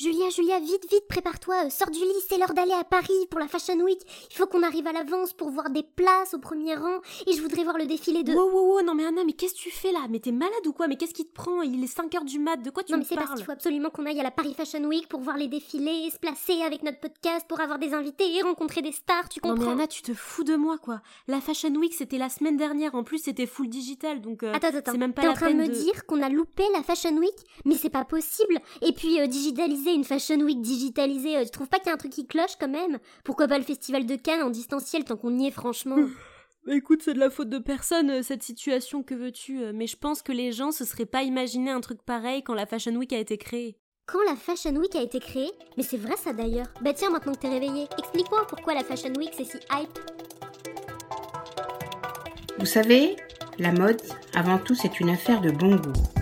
Julia, Julia, vite, vite, prépare-toi, euh, sors du lit, c'est l'heure d'aller à Paris pour la Fashion Week. Il faut qu'on arrive à l'avance pour voir des places au premier rang. Et je voudrais voir le défilé de. Wow, wow, wow, non mais Anna, mais qu'est-ce que tu fais là? Mais t'es malade ou quoi? Mais qu'est-ce qui te prend? Il est 5h du mat, de quoi tu non, me mais c'est parce parles? qu'il faut absolument qu'on aille à la Paris Fashion Week pour voir les défilés, se placer avec notre podcast pour avoir des invités et rencontrer des stars, tu Non comprends? Mais Anna, tu te fous de moi quoi. La Fashion Week c'était la semaine dernière, en plus c'était full digital donc euh, Attends, attends, c'est même pas la en train de me dire qu'on a loupé la Fashion Week? Mais c'est pas possible. Et puis, euh, digitaliser une Fashion Week digitalisée, euh, tu trouves pas qu'il y a un truc qui cloche quand même? Pourquoi pas le Festival de Cannes en distanciel tant qu'on y est franchement? Bah écoute, c'est de la faute de personne euh, cette situation, que veux-tu euh, Mais je pense que les gens se seraient pas imaginé un truc pareil quand la Fashion Week a été créée. Quand la Fashion Week a été créée? Mais c'est vrai ça d'ailleurs. Bah tiens, maintenant que t'es réveillé, explique-moi pourquoi la Fashion Week c'est si hype. Vous savez, la mode, avant tout, c'est une affaire de bon goût.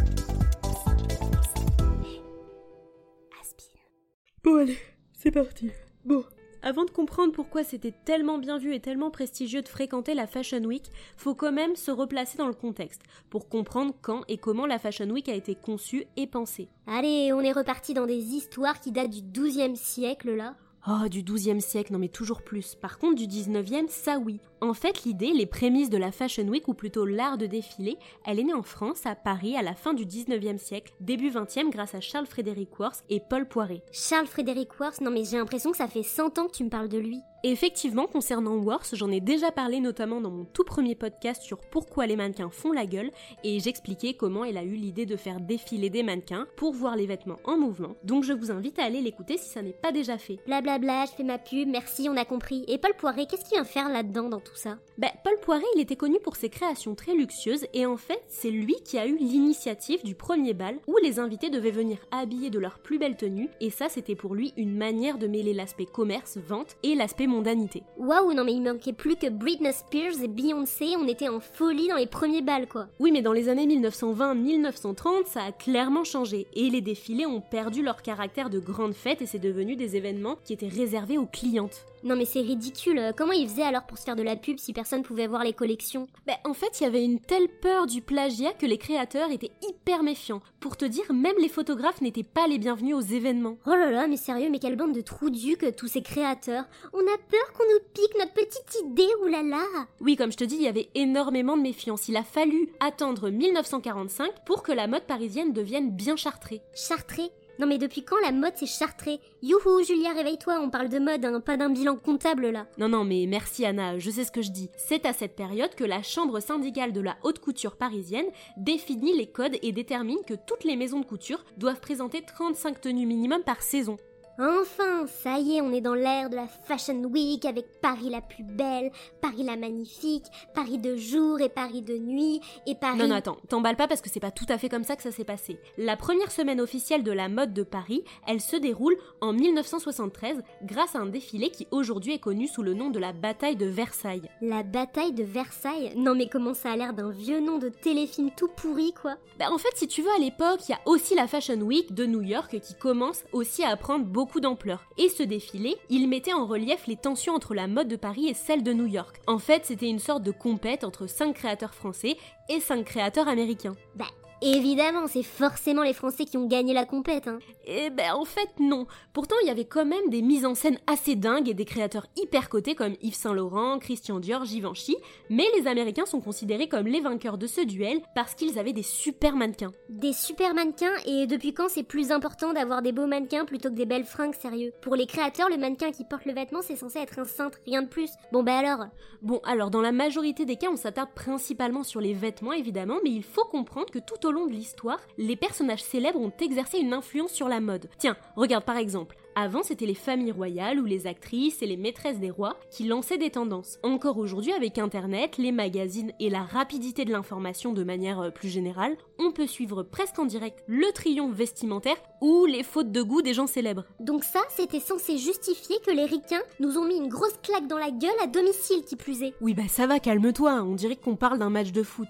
Bon allez, c'est parti. Bon. Avant de comprendre pourquoi c'était tellement bien vu et tellement prestigieux de fréquenter la Fashion Week, faut quand même se replacer dans le contexte pour comprendre quand et comment la Fashion Week a été conçue et pensée. Allez, on est reparti dans des histoires qui datent du XIIe siècle là Oh, du 12e siècle, non mais toujours plus. Par contre, du 19e, ça oui. En fait, l'idée, les prémices de la Fashion Week, ou plutôt l'art de défiler, elle est née en France, à Paris, à la fin du 19e siècle, début 20e, grâce à Charles Frédéric Worth et Paul Poiret. Charles Frédéric Worth, non mais j'ai l'impression que ça fait 100 ans que tu me parles de lui. Et effectivement, concernant Worth, j'en ai déjà parlé notamment dans mon tout premier podcast sur pourquoi les mannequins font la gueule, et j'expliquais comment elle a eu l'idée de faire défiler des mannequins pour voir les vêtements en mouvement. Donc je vous invite à aller l'écouter si ça n'est pas déjà fait. Blablabla, je fais ma pub, merci, on a compris. Et Paul Poiret, qu'est-ce qu'il vient faire là-dedans dans tout ça Ben, Paul Poiret, il était connu pour ses créations très luxueuses et en fait, c'est lui qui a eu l'initiative du premier bal où les invités devaient venir habillés de leur plus belle tenue et ça, c'était pour lui une manière de mêler l'aspect commerce, vente et l'aspect mondanité. Waouh, non mais il manquait plus que Britney Spears et Beyoncé, on était en folie dans les premiers bals quoi. Oui, mais dans les années 1920-1930, ça a clairement changé et les défilés ont perdu leur caractère de grande fête et c'est devenu des événements qui étaient réservés aux clientes. Non mais c'est ridicule, euh, comment ils faisaient alors pour se faire de la pub si personne pouvait voir les collections? Ben, en fait, il y avait une telle peur du plagiat que les créateurs étaient hyper méfiants. Pour te dire, même les photographes n'étaient pas les bienvenus aux événements. Oh là là, mais sérieux, mais quelle bande de trous du que tous ces créateurs. On a peur qu'on nous pique notre petite idée, oulala Oui, comme je te dis, il y avait énormément de méfiance. Il a fallu attendre 1945 pour que la mode parisienne devienne bien chartrée. Chartré Non mais depuis quand la mode c'est chartré Youhou, Julia, réveille-toi, on parle de mode, hein, pas d'un bilan comptable là. Non, non, mais merci Anna, je sais ce que je dis. C'est à cette période que la chambre syndicale de la haute couture parisienne définit les codes et détermine que toutes les maisons de couture doivent présenter 35 tenues minimum par saison. Enfin, ça y est, on est dans l'ère de la Fashion Week avec Paris la plus belle, Paris la magnifique, Paris de jour et Paris de nuit, et Paris... Non, non, attends, t'emballes pas parce que c'est pas tout à fait comme ça que ça s'est passé. La première semaine officielle de la mode de Paris, elle se déroule en 1973 grâce à un défilé qui aujourd'hui est connu sous le nom de la bataille de Versailles. La bataille de Versailles? Non mais comment ça a l'air d'un vieux nom de téléfilm tout pourri quoi? Bah en fait, si tu veux, à l'époque, il y a aussi la Fashion Week de New York qui commence aussi à prendre beaucoup d'ampleur. Et ce défilé, il mettait en relief les tensions entre la mode de Paris et celle de New York. En fait, c'était une sorte de compète entre cinq créateurs français et cinq créateurs américains. Bah évidemment, c'est forcément les Français qui ont gagné la compète hein. Eh ben en fait non. Pourtant il y avait quand même des mises en scène assez dingues et des créateurs hyper cotés comme Yves Saint Laurent, Christian Dior, Givenchy, mais les Américains sont considérés comme les vainqueurs de ce duel parce qu'ils avaient des super mannequins. Des super mannequins et depuis quand c'est plus important d'avoir des beaux mannequins plutôt que des belles fringues sérieux? Pour les créateurs, le mannequin qui porte le vêtement c'est censé être un cintre, rien de plus. Bon bah alors? Bon alors dans la majorité des cas on s'attarde principalement sur les vêtements évidemment, mais il faut comprendre que tout au long de l'histoire, les personnages célèbres ont exercé une influence sur la mode. Tiens, regarde par exemple, avant, c'était les familles royales ou les actrices et les maîtresses des rois qui lançaient des tendances. Encore aujourd'hui, avec Internet, les magazines et la rapidité de l'information de manière euh, plus générale, on peut suivre presque en direct le triomphe vestimentaire ou les fautes de goût des gens célèbres. Donc ça, c'était censé justifier que les ricains nous ont mis une grosse claque dans la gueule à domicile qui plus est. Oui, bah ça va, calme-toi, hein, on dirait qu'on parle d'un match de foot.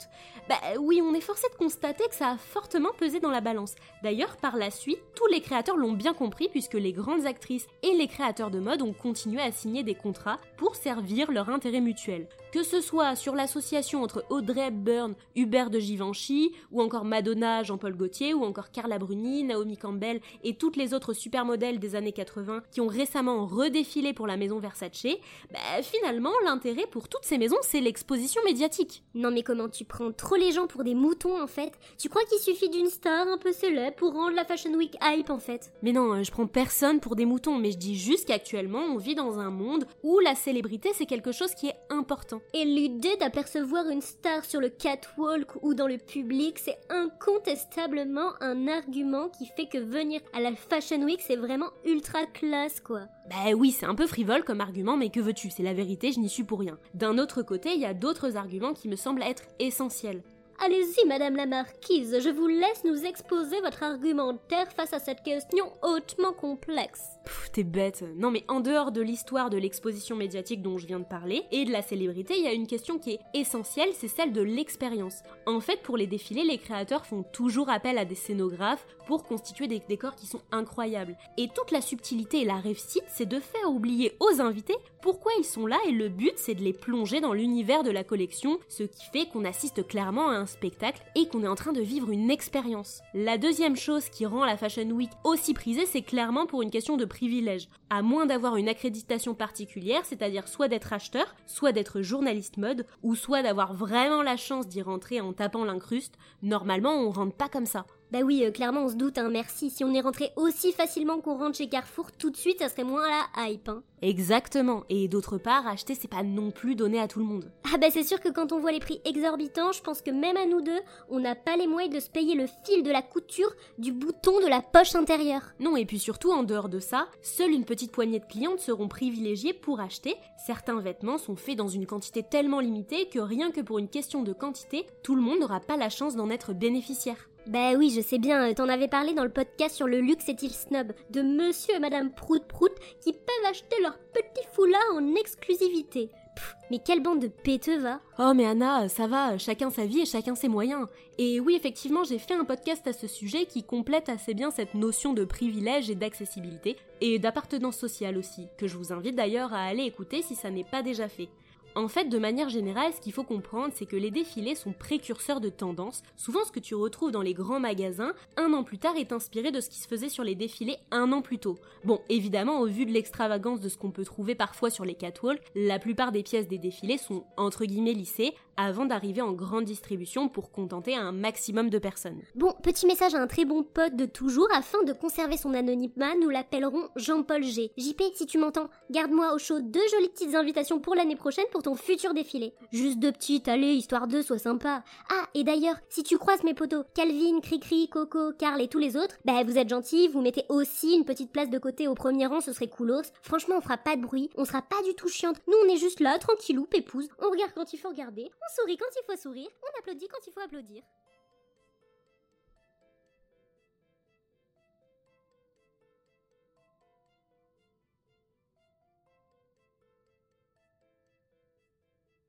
Bah oui, on est forcé de constater que ça a fortement pesé dans la balance. D'ailleurs, par la suite, tous les créateurs l'ont bien compris puisque les actrices et les créateurs de mode ont continué à signer des contrats pour servir leur intérêt mutuel. Que ce soit sur l'association entre Audrey Hepburn, Hubert de Givenchy, ou encore Madonna, Jean-Paul Gaultier, ou encore Carla Bruni, Naomi Campbell et toutes les autres supermodèles des années 80 qui ont récemment redéfilé pour la maison Versace, bah, finalement l'intérêt pour toutes ces maisons c'est l'exposition médiatique. Non mais comment tu prends trop les gens pour des moutons en fait? Tu crois qu'il suffit d'une star un peu célèbre pour rendre la Fashion Week hype en fait? Mais non, euh, je prends personne pour des moutons, mais je dis juste qu'actuellement on vit dans un monde où la célébrité c'est quelque chose qui est important. Et l'idée d'apercevoir une star sur le catwalk ou dans le public, c'est incontestablement un argument qui fait que venir à la Fashion Week c'est vraiment ultra classe quoi. Bah oui, c'est un peu frivole comme argument, mais que veux-tu, c'est la vérité, je n'y suis pour rien. D'un autre côté, il y a d'autres arguments qui me semblent être essentiels. Allez-y, Madame la Marquise, je vous laisse nous exposer votre argumentaire face à cette question hautement complexe. Pff, t'es bête. Non mais en dehors de l'histoire de l'exposition médiatique dont je viens de parler et de la célébrité, il y a une question qui est essentielle, c'est celle de l'expérience. En fait, pour les défilés, les créateurs font toujours appel à des scénographes pour constituer des décors qui sont incroyables. Et toute la subtilité et la réussite, c'est de faire oublier aux invités pourquoi ils sont là et le but c'est de les plonger dans l'univers de la collection, ce qui fait qu'on assiste clairement à un spectacle et qu'on est en train de vivre une expérience. La deuxième chose qui rend la Fashion Week aussi prisée, c'est clairement pour une question de privilège. À moins d'avoir une accréditation particulière, c'est-à-dire soit d'être acheteur, soit d'être journaliste mode, ou soit d'avoir vraiment la chance d'y rentrer en tapant l'incruste, normalement on rentre pas comme ça. Bah oui, euh, clairement on se doute, hein, merci. Si on est rentré aussi facilement qu'on rentre chez Carrefour, tout de suite ça serait moins la hype. Hein. Exactement, et d'autre part, acheter c'est pas non plus donné à tout le monde. Ah bah c'est sûr que quand on voit les prix exorbitants, je pense que même à nous deux, on n'a pas les moyens de se payer le fil de la couture du bouton de la poche intérieure. Non, et puis surtout, en dehors de ça, seule une petite poignée de clientes seront privilégiées pour acheter. Certains vêtements sont faits dans une quantité tellement limitée que rien que pour une question de quantité, tout le monde n'aura pas la chance d'en être bénéficiaire. Bah oui, je sais bien, euh, t'en avais parlé dans le podcast sur le luxe est-il snob, de monsieur et madame Prout Prout qui peuvent acheter leur petit foulard en exclusivité. Pff, mais quelle bande de péteux va Oh mais Anna, ça va, chacun sa vie et chacun ses moyens. Et oui, effectivement, j'ai fait un podcast à ce sujet qui complète assez bien cette notion de privilège et d'accessibilité, et d'appartenance sociale aussi, que je vous invite d'ailleurs à aller écouter si ça n'est pas déjà fait. En fait, de manière générale, ce qu'il faut comprendre, c'est que les défilés sont précurseurs de tendances. Souvent, ce que tu retrouves dans les grands magasins, un an plus tard, est inspiré de ce qui se faisait sur les défilés un an plus tôt. Bon, évidemment, au vu de l'extravagance de ce qu'on peut trouver parfois sur les catwalks, la plupart des pièces des défilés sont entre guillemets lissées avant d'arriver en grande distribution pour contenter un maximum de personnes. Bon, petit message à un très bon pote de toujours, afin de conserver son anonymat, nous l'appellerons Jean-Paul G. JP, si tu m'entends, garde-moi au chaud deux jolies petites invitations pour l'année prochaine pour ton futur défilé. Juste deux petites, allez, histoire de, sois sympa. Ah, et d'ailleurs, si tu croises mes potos, Calvin, Cricri, Coco, Carl et tous les autres, bah vous êtes gentils, vous mettez aussi une petite place de côté au premier rang, ce serait coolos. Franchement, on fera pas de bruit, on sera pas du tout chiante. Nous, on est juste là, tranquillou, pépouze. On regarde quand il faut regarder, on sourit quand il faut sourire, on applaudit quand il faut applaudir.